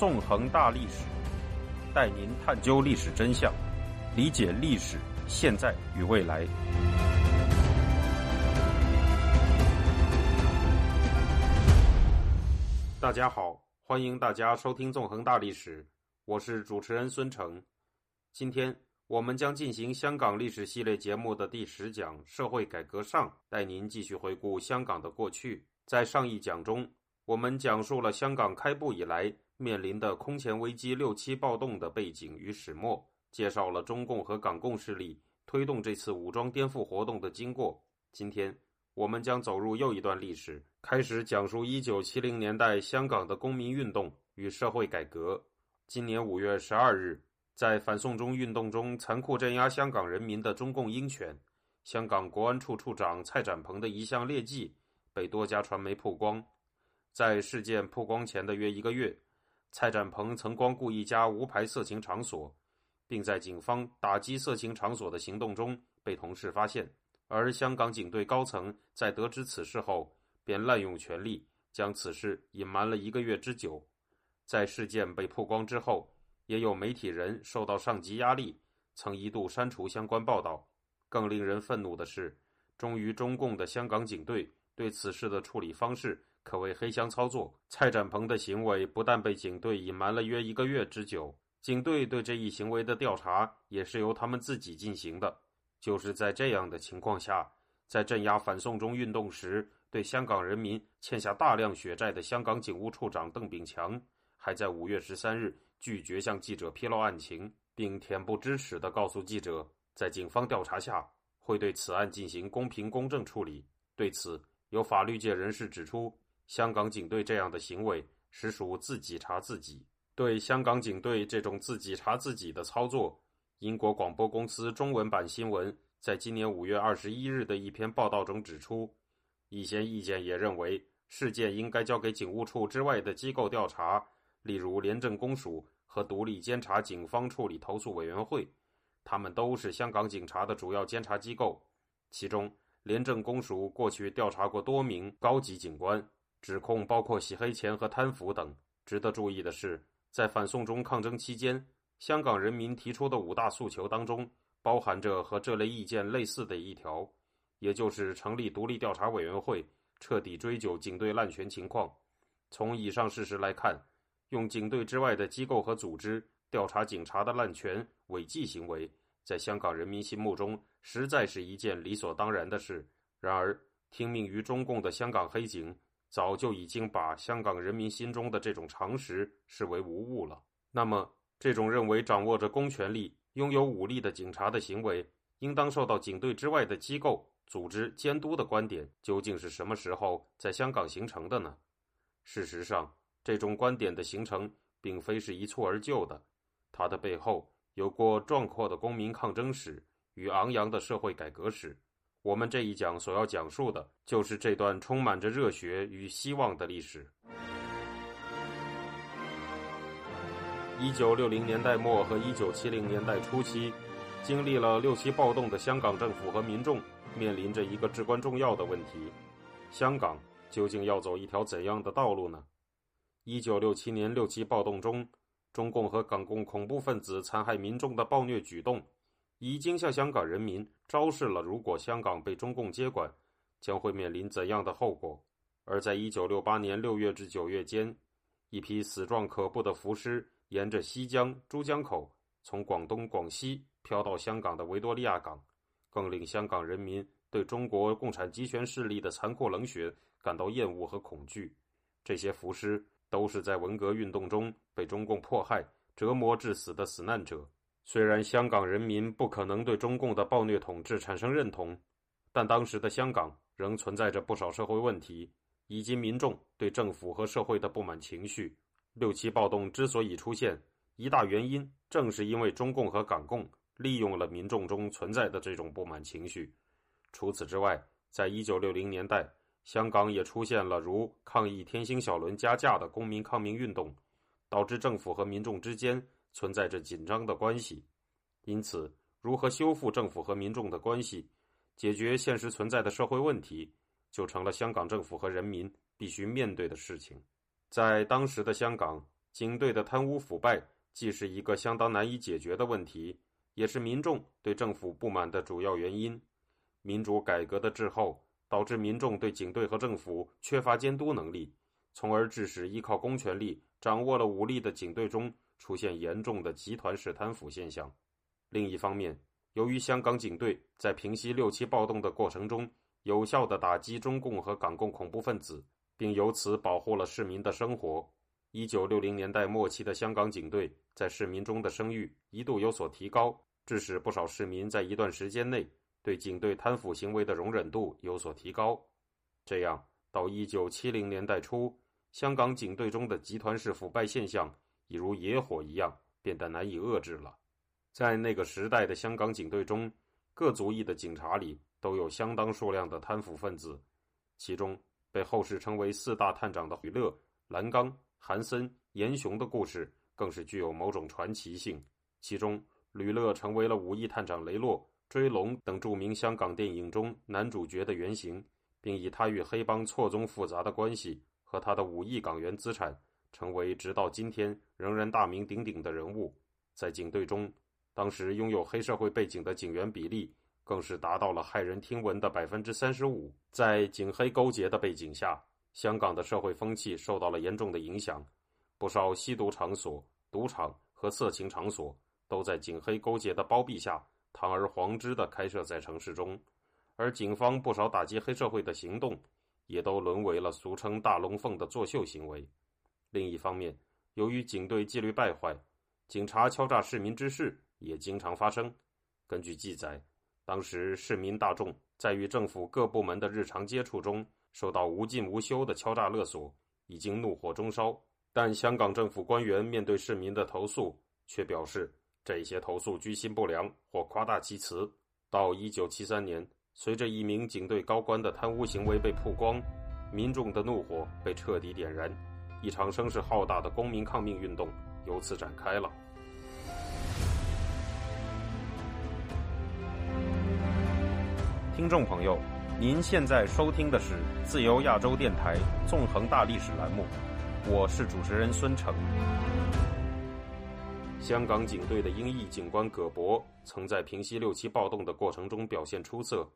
纵横大历史，带您探究历史真相，理解历史现在与未来。大家好，欢迎大家收听《纵横大历史》，我是主持人孙成。今天我们将进行香港历史系列节目的第十讲《社会改革上》，带您继续回顾香港的过去。在上一讲中，我们讲述了香港开埠以来面临的空前危机六七暴动的背景与始末，介绍了中共和港共势力推动这次武装颠覆活动的经过。今天，我们将走入又一段历史，开始讲述一九七零年代香港的公民运动与社会改革。今年五月十二日，在反送中运动中残酷镇压香港人民的中共鹰犬，香港国安处处长蔡展鹏的一项劣迹被多家传媒曝光。在事件曝光前的约一个月，蔡展鹏曾光顾一家无牌色情场所，并在警方打击色情场所的行动中被同事发现。而香港警队高层在得知此事后，便滥用权力，将此事隐瞒了一个月之久。在事件被曝光之后，也有媒体人受到上级压力，曾一度删除相关报道。更令人愤怒的是，忠于中共的香港警队对此事的处理方式可谓黑箱操作。蔡展鹏的行为不但被警队隐瞒了约一个月之久，警队对这一行为的调查也是由他们自己进行的。就是在这样的情况下，在镇压反送中运动时，对香港人民欠下大量血债的香港警务处长邓炳强，还在五月十三日拒绝向记者披露案情，并恬不知耻地告诉记者，在警方调查下会对此案进行公平公正处理。对此，有法律界人士指出，香港警队这样的行为实属自己查自己。对香港警队这种自己查自己的操作。英国广播公司中文版新闻在今年五月二十一日的一篇报道中指出，一些意见也认为事件应该交给警务处之外的机构调查，例如廉政公署和独立监察警方处理投诉委员会，他们都是香港警察的主要监察机构。其中，廉政公署过去调查过多名高级警官，指控包括洗黑钱和贪腐等。值得注意的是，在反送中抗争期间。香港人民提出的五大诉求当中，包含着和这类意见类似的一条，也就是成立独立调查委员会，彻底追究警队滥权情况。从以上事实来看，用警队之外的机构和组织调查警察的滥权违纪行为，在香港人民心目中实在是一件理所当然的事。然而，听命于中共的香港黑警，早就已经把香港人民心中的这种常识视为无物了。那么，这种认为掌握着公权力、拥有武力的警察的行为应当受到警队之外的机构、组织监督的观点，究竟是什么时候在香港形成的呢？事实上，这种观点的形成并非是一蹴而就的，它的背后有过壮阔的公民抗争史与昂扬的社会改革史。我们这一讲所要讲述的，就是这段充满着热血与希望的历史。一九六零年代末和一九七零年代初期，经历了六七暴动的香港政府和民众面临着一个至关重要的问题：香港究竟要走一条怎样的道路呢？一九六七年六七暴动中，中共和港共恐怖分子残害民众的暴虐举动，已经向香港人民昭示了，如果香港被中共接管，将会面临怎样的后果。而在一九六八年六月至九月间，一批死状可怖的浮尸。沿着西江、珠江口，从广东、广西飘到香港的维多利亚港，更令香港人民对中国共产集权势力的残酷冷血感到厌恶和恐惧。这些浮尸都是在文革运动中被中共迫害、折磨致死的死难者。虽然香港人民不可能对中共的暴虐统治产生认同，但当时的香港仍存在着不少社会问题，以及民众对政府和社会的不满情绪。六七暴动之所以出现，一大原因正是因为中共和港共利用了民众中存在的这种不满情绪。除此之外，在一九六零年代，香港也出现了如抗议天星小轮加价的公民抗命运动，导致政府和民众之间存在着紧张的关系。因此，如何修复政府和民众的关系，解决现实存在的社会问题，就成了香港政府和人民必须面对的事情。在当时的香港，警队的贪污腐败既是一个相当难以解决的问题，也是民众对政府不满的主要原因。民主改革的滞后，导致民众对警队和政府缺乏监督能力，从而致使依靠公权力掌握了武力的警队中出现严重的集团式贪腐现象。另一方面，由于香港警队在平息六七暴动的过程中，有效地打击中共和港共恐怖分子，并由此保护了市民的生活。一九六零年代末期的香港警队在市民中的声誉一度有所提高，致使不少市民在一段时间内对警队贪腐行为的容忍度有所提高。这样，到一九七零年代初，香港警队中的集团式腐败现象已如野火一样，变得难以遏制了。在那个时代的香港警队中，各族裔的警察里都有相当数量的贪腐分子，其中被后世称为四大探长的吕乐、蓝刚、韩森、严雄的故事更是具有某种传奇性。其中，吕乐成为了武义探长雷洛、追龙等著名香港电影中男主角的原型，并以他与黑帮错综复杂的关系和他的五亿港元资产，成为直到今天仍然大名鼎鼎的人物。在警队中。当时拥有黑社会背景的警员比例更是达到了骇人听闻的百分之三十五。在警黑勾结的背景下，香港的社会风气受到了严重的影响，不少吸毒场所、赌场和色情场所都在警黑勾结的包庇下堂而皇之地开设在城市中，而警方不少打击黑社会的行动也都沦为了俗称“大龙凤”的作秀行为。另一方面，由于警队纪律败坏，警察敲诈市民之事。也经常发生。根据记载，当时市民大众在与政府各部门的日常接触中，受到无尽无休的敲诈勒索，已经怒火中烧。但香港政府官员面对市民的投诉，却表示这些投诉居心不良或夸大其词。到一九七三年，随着一名警队高官的贪污行为被曝光，民众的怒火被彻底点燃，一场声势浩大的公民抗命运动由此展开了。听众朋友，您现在收听的是自由亚洲电台纵横大历史栏目，我是主持人孙成。香港警队的英裔警官葛博曾在平息六七暴动的过程中表现出色，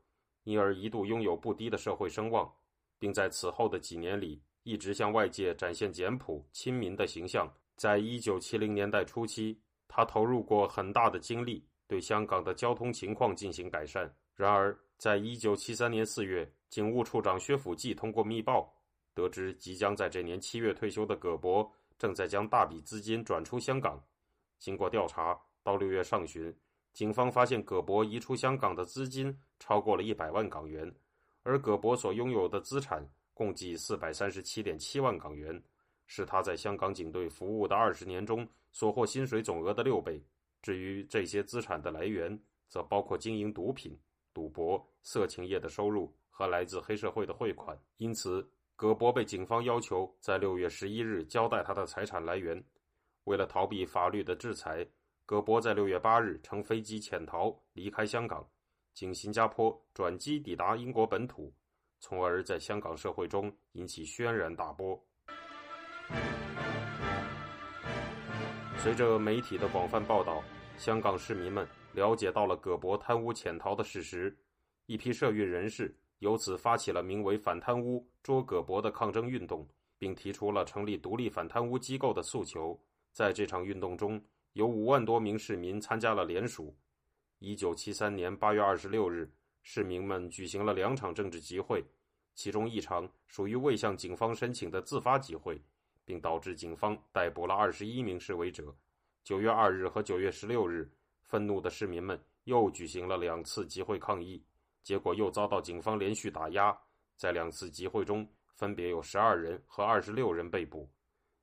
因而一度拥有不低的社会声望，并在此后的几年里一直向外界展现简朴亲民的形象。在一九七零年代初期，他投入过很大的精力对香港的交通情况进行改善。然而，在一九七三年四月，警务处长薛辅记通过密报，得知即将在这年七月退休的葛伯正在将大笔资金转出香港。经过调查，到六月上旬，警方发现葛伯移出香港的资金超过了一百万港元，而葛伯所拥有的资产共计四百三十七点七万港元，是他在香港警队服务的二十年中所获薪水总额的六倍。至于这些资产的来源，则包括经营毒品。赌博、色情业的收入和来自黑社会的汇款，因此葛博被警方要求在六月十一日交代他的财产来源。为了逃避法律的制裁，葛博在六月八日乘飞机潜逃离开香港，经新加坡转机抵达英国本土，从而在香港社会中引起轩然大波。随着媒体的广泛报道，香港市民们。了解到了葛伯贪污潜逃的事实，一批社运人士由此发起了名为“反贪污、捉葛伯”的抗争运动，并提出了成立独立反贪污机构的诉求。在这场运动中，有五万多名市民参加了联署。一九七三年八月二十六日，市民们举行了两场政治集会，其中一场属于未向警方申请的自发集会，并导致警方逮捕了二十一名示威者。九月二日和九月十六日。愤怒的市民们又举行了两次集会抗议，结果又遭到警方连续打压。在两次集会中，分别有十二人和二十六人被捕。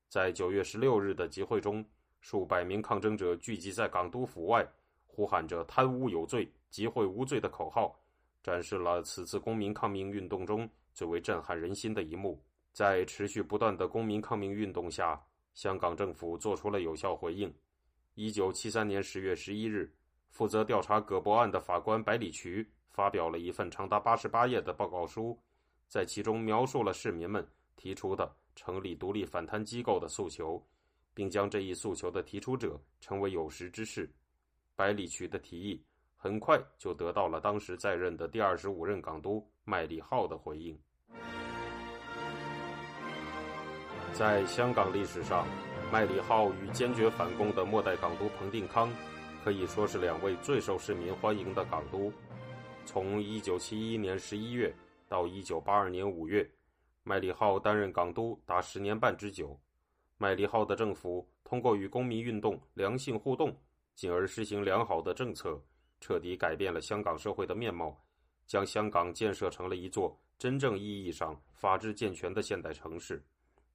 在九月十六日的集会中，数百名抗争者聚集在港督府外，呼喊着“贪污有罪，集会无罪”的口号，展示了此次公民抗命运动中最为震撼人心的一幕。在持续不断的公民抗命运动下，香港政府做出了有效回应。一九七三年十月十一日，负责调查葛伯案的法官百里渠发表了一份长达八十八页的报告书，在其中描述了市民们提出的成立独立反贪机构的诉求，并将这一诉求的提出者称为有识之士。百里渠的提议很快就得到了当时在任的第二十五任港督麦理浩的回应。在香港历史上，麦理浩与坚决反共的末代港督彭定康，可以说是两位最受市民欢迎的港督。从1971年11月到1982年5月，麦理浩担任港督达十年半之久。麦理浩的政府通过与公民运动良性互动，进而实行良好的政策，彻底改变了香港社会的面貌，将香港建设成了一座真正意义上法治健全的现代城市。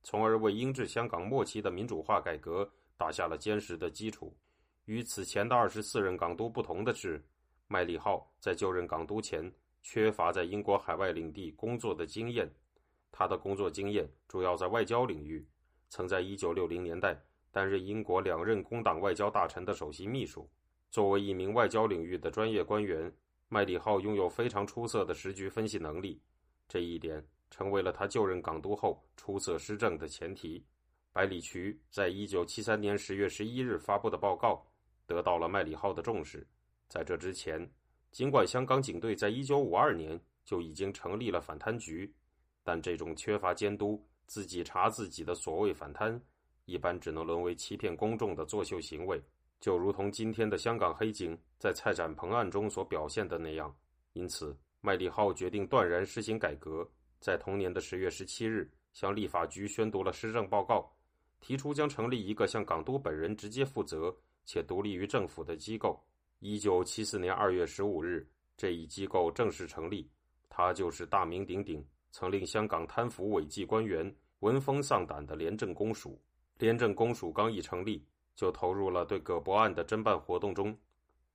从而为英治香港末期的民主化改革打下了坚实的基础。与此前的二十四任港督不同的是，麦理浩在就任港督前缺乏在英国海外领地工作的经验。他的工作经验主要在外交领域，曾在一九六零年代担任英国两任工党外交大臣的首席秘书。作为一名外交领域的专业官员，麦理浩拥有非常出色的时局分析能力。这一点。成为了他就任港督后出色施政的前提。百里渠在一九七三年十月十一日发布的报告得到了麦理浩的重视。在这之前，尽管香港警队在一九五二年就已经成立了反贪局，但这种缺乏监督、自己查自己的所谓反贪，一般只能沦为欺骗公众的作秀行为，就如同今天的香港黑警在蔡展鹏案中所表现的那样。因此，麦理浩决定断然实行改革。在同年的十月十七日，向立法局宣读了施政报告，提出将成立一个向港督本人直接负责且独立于政府的机构。一九七四年二月十五日，这一机构正式成立，它就是大名鼎鼎、曾令香港贪腐违纪官员闻风丧胆的廉政公署。廉政公署刚一成立，就投入了对葛博案的侦办活动中。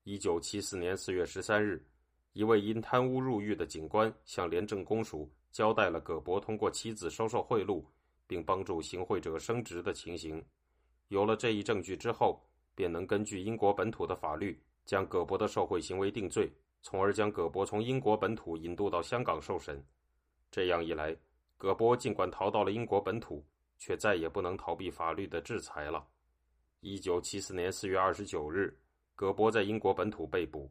一九七四年四月十三日，一位因贪污入狱的警官向廉政公署。交代了葛伯通过妻子收受贿赂，并帮助行贿者升职的情形。有了这一证据之后，便能根据英国本土的法律，将葛伯的受贿行为定罪，从而将葛伯从英国本土引渡到香港受审。这样一来，葛伯尽管逃到了英国本土，却再也不能逃避法律的制裁了。一九七四年四月二十九日，葛伯在英国本土被捕。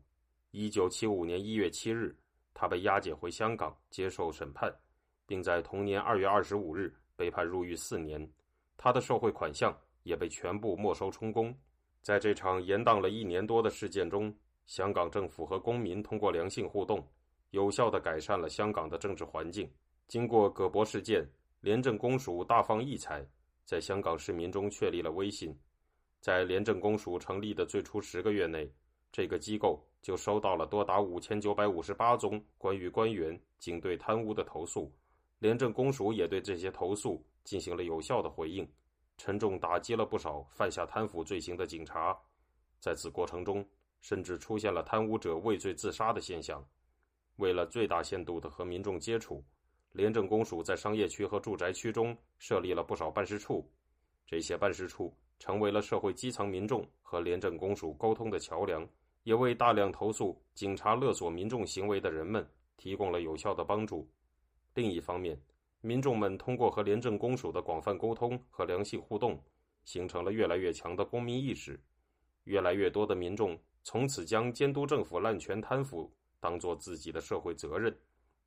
一九七五年一月七日。他被押解回香港接受审判，并在同年二月二十五日被判入狱四年。他的受贿款项也被全部没收充公。在这场延宕了一年多的事件中，香港政府和公民通过良性互动，有效地改善了香港的政治环境。经过葛博事件，廉政公署大放异彩，在香港市民中确立了威信。在廉政公署成立的最初十个月内，这个机构。就收到了多达五千九百五十八宗关于官员、警队贪污的投诉，廉政公署也对这些投诉进行了有效的回应，沉重打击了不少犯下贪腐罪行的警察。在此过程中，甚至出现了贪污者畏罪自杀的现象。为了最大限度的和民众接触，廉政公署在商业区和住宅区中设立了不少办事处，这些办事处成为了社会基层民众和廉政公署沟通的桥梁。也为大量投诉警察勒索民众行为的人们提供了有效的帮助。另一方面，民众们通过和廉政公署的广泛沟通和良性互动，形成了越来越强的公民意识。越来越多的民众从此将监督政府滥权贪腐当做自己的社会责任，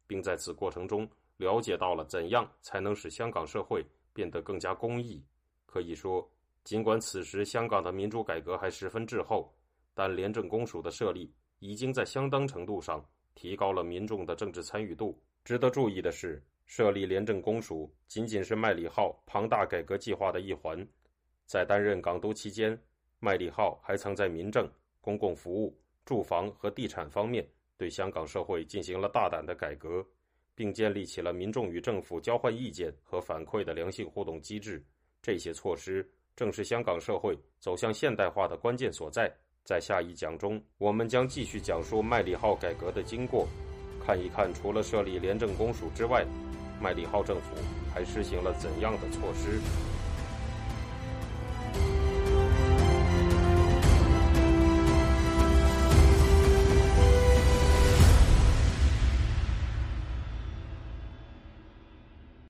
并在此过程中了解到了怎样才能使香港社会变得更加公义。可以说，尽管此时香港的民主改革还十分滞后。但廉政公署的设立已经在相当程度上提高了民众的政治参与度。值得注意的是，设立廉政公署仅仅是麦理浩庞大改革计划的一环。在担任港督期间，麦理浩还曾在民政、公共服务、住房和地产方面对香港社会进行了大胆的改革，并建立起了民众与政府交换意见和反馈的良性互动机制。这些措施正是香港社会走向现代化的关键所在。在下一讲中，我们将继续讲述麦理浩改革的经过，看一看除了设立廉政公署之外，麦理浩政府还实行了怎样的措施。